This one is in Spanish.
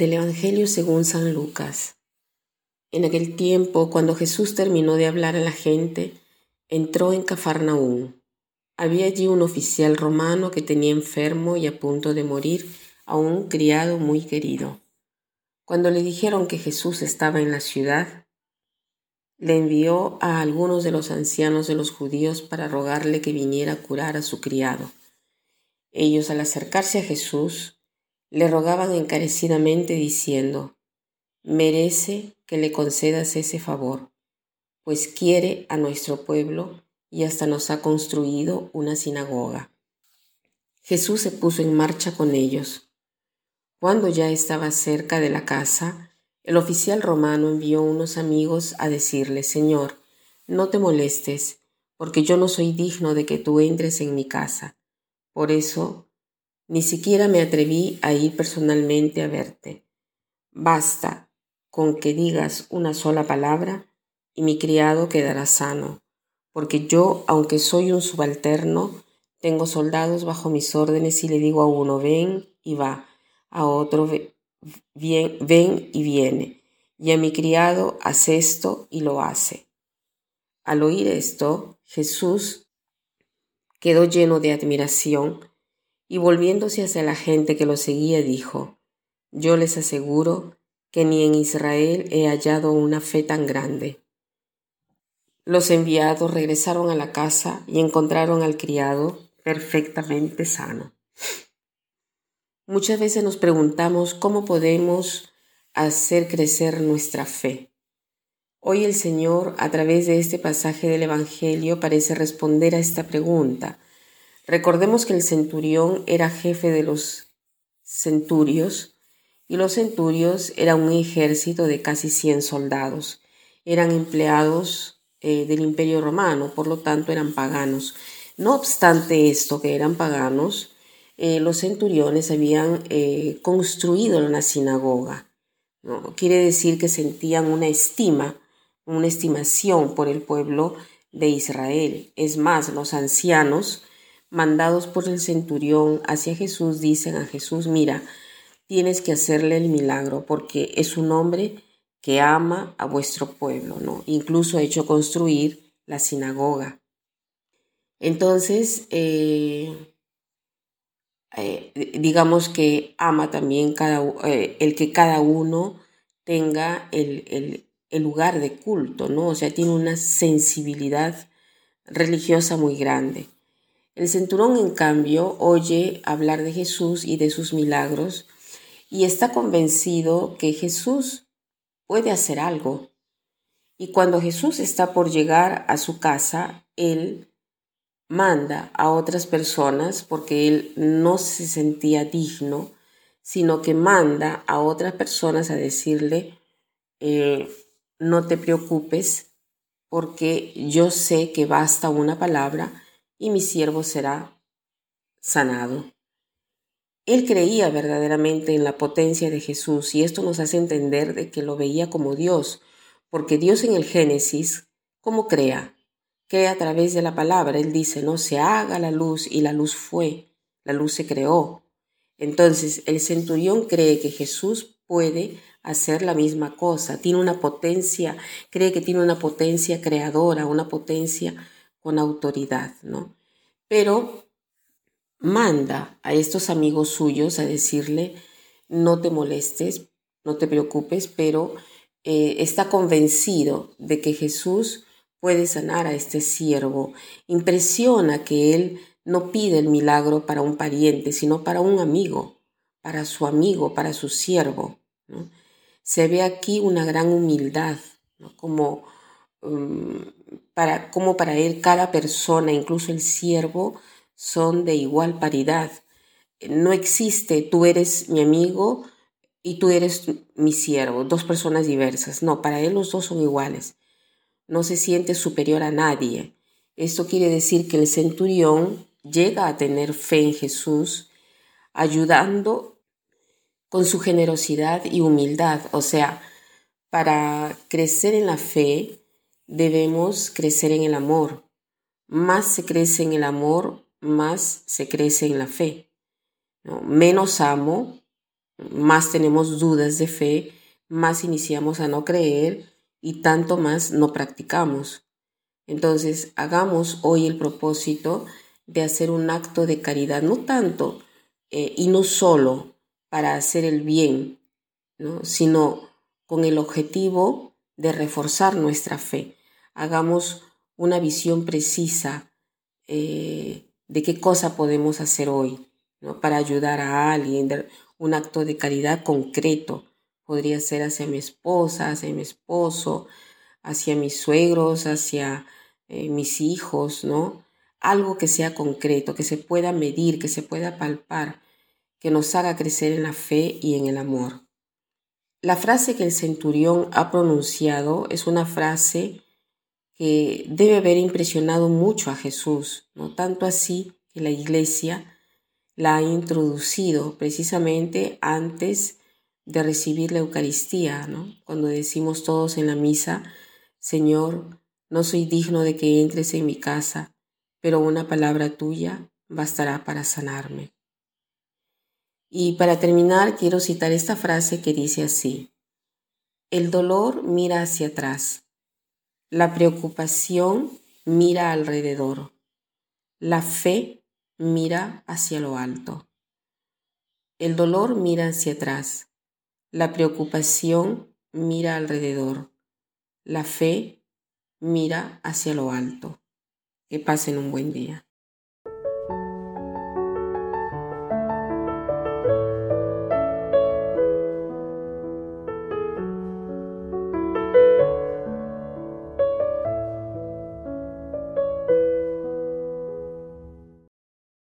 Del Evangelio según San Lucas. En aquel tiempo, cuando Jesús terminó de hablar a la gente, entró en Cafarnaúm. Había allí un oficial romano que tenía enfermo y a punto de morir a un criado muy querido. Cuando le dijeron que Jesús estaba en la ciudad, le envió a algunos de los ancianos de los judíos para rogarle que viniera a curar a su criado. Ellos, al acercarse a Jesús, le rogaban encarecidamente diciendo, merece que le concedas ese favor, pues quiere a nuestro pueblo y hasta nos ha construido una sinagoga. Jesús se puso en marcha con ellos. Cuando ya estaba cerca de la casa, el oficial romano envió unos amigos a decirle, Señor, no te molestes, porque yo no soy digno de que tú entres en mi casa. Por eso ni siquiera me atreví a ir personalmente a verte. Basta con que digas una sola palabra y mi criado quedará sano, porque yo, aunque soy un subalterno, tengo soldados bajo mis órdenes y le digo a uno ven y va, a otro ven y viene, y a mi criado haz esto y lo hace. Al oír esto, Jesús quedó lleno de admiración y volviéndose hacia la gente que lo seguía dijo, Yo les aseguro que ni en Israel he hallado una fe tan grande. Los enviados regresaron a la casa y encontraron al criado perfectamente sano. Muchas veces nos preguntamos cómo podemos hacer crecer nuestra fe. Hoy el Señor, a través de este pasaje del Evangelio, parece responder a esta pregunta Recordemos que el centurión era jefe de los centurios y los centurios era un ejército de casi 100 soldados. Eran empleados eh, del imperio romano, por lo tanto eran paganos. No obstante esto, que eran paganos, eh, los centuriones habían eh, construido una sinagoga. ¿no? Quiere decir que sentían una estima, una estimación por el pueblo de Israel. Es más, los ancianos mandados por el centurión hacia Jesús, dicen a Jesús, mira, tienes que hacerle el milagro porque es un hombre que ama a vuestro pueblo, ¿no? Incluso ha hecho construir la sinagoga. Entonces, eh, eh, digamos que ama también cada, eh, el que cada uno tenga el, el lugar de culto, ¿no? O sea, tiene una sensibilidad religiosa muy grande. El centurón, en cambio, oye hablar de Jesús y de sus milagros y está convencido que Jesús puede hacer algo. Y cuando Jesús está por llegar a su casa, él manda a otras personas, porque él no se sentía digno, sino que manda a otras personas a decirle, eh, no te preocupes, porque yo sé que basta una palabra y mi siervo será sanado. Él creía verdaderamente en la potencia de Jesús y esto nos hace entender de que lo veía como Dios, porque Dios en el Génesis, ¿cómo crea? Crea a través de la palabra. Él dice, no se haga la luz y la luz fue, la luz se creó. Entonces el centurión cree que Jesús puede hacer la misma cosa, tiene una potencia, cree que tiene una potencia creadora, una potencia con autoridad, ¿no? Pero manda a estos amigos suyos a decirle, no te molestes, no te preocupes, pero eh, está convencido de que Jesús puede sanar a este siervo. Impresiona que él no pide el milagro para un pariente, sino para un amigo, para su amigo, para su siervo. Se ve aquí una gran humildad, como mm, para, como para él cada persona, incluso el siervo, son de igual paridad. No existe tú eres mi amigo y tú eres mi siervo, dos personas diversas. No, para él los dos son iguales. No se siente superior a nadie. Esto quiere decir que el centurión llega a tener fe en Jesús, ayudando con su generosidad y humildad. O sea, para crecer en la fe, debemos crecer en el amor. Más se crece en el amor, más se crece en la fe. Menos amo, más tenemos dudas de fe, más iniciamos a no creer y tanto más no practicamos. Entonces, hagamos hoy el propósito de hacer un acto de caridad, no tanto eh, y no solo para hacer el bien, sino con el objetivo de reforzar nuestra fe. Hagamos una visión precisa eh, de qué cosa podemos hacer hoy para ayudar a alguien, un acto de caridad concreto. Podría ser hacia mi esposa, hacia mi esposo, hacia mis suegros, hacia eh, mis hijos, ¿no? Algo que sea concreto, que se pueda medir, que se pueda palpar, que nos haga crecer en la fe y en el amor. La frase que el centurión ha pronunciado es una frase que debe haber impresionado mucho a Jesús, no tanto así que la iglesia la ha introducido precisamente antes de recibir la Eucaristía, ¿no? Cuando decimos todos en la misa, Señor, no soy digno de que entres en mi casa, pero una palabra tuya bastará para sanarme. Y para terminar, quiero citar esta frase que dice así, el dolor mira hacia atrás, la preocupación mira alrededor, la fe mira hacia lo alto. El dolor mira hacia atrás. La preocupación mira alrededor. La fe mira hacia lo alto. Que pasen un buen día.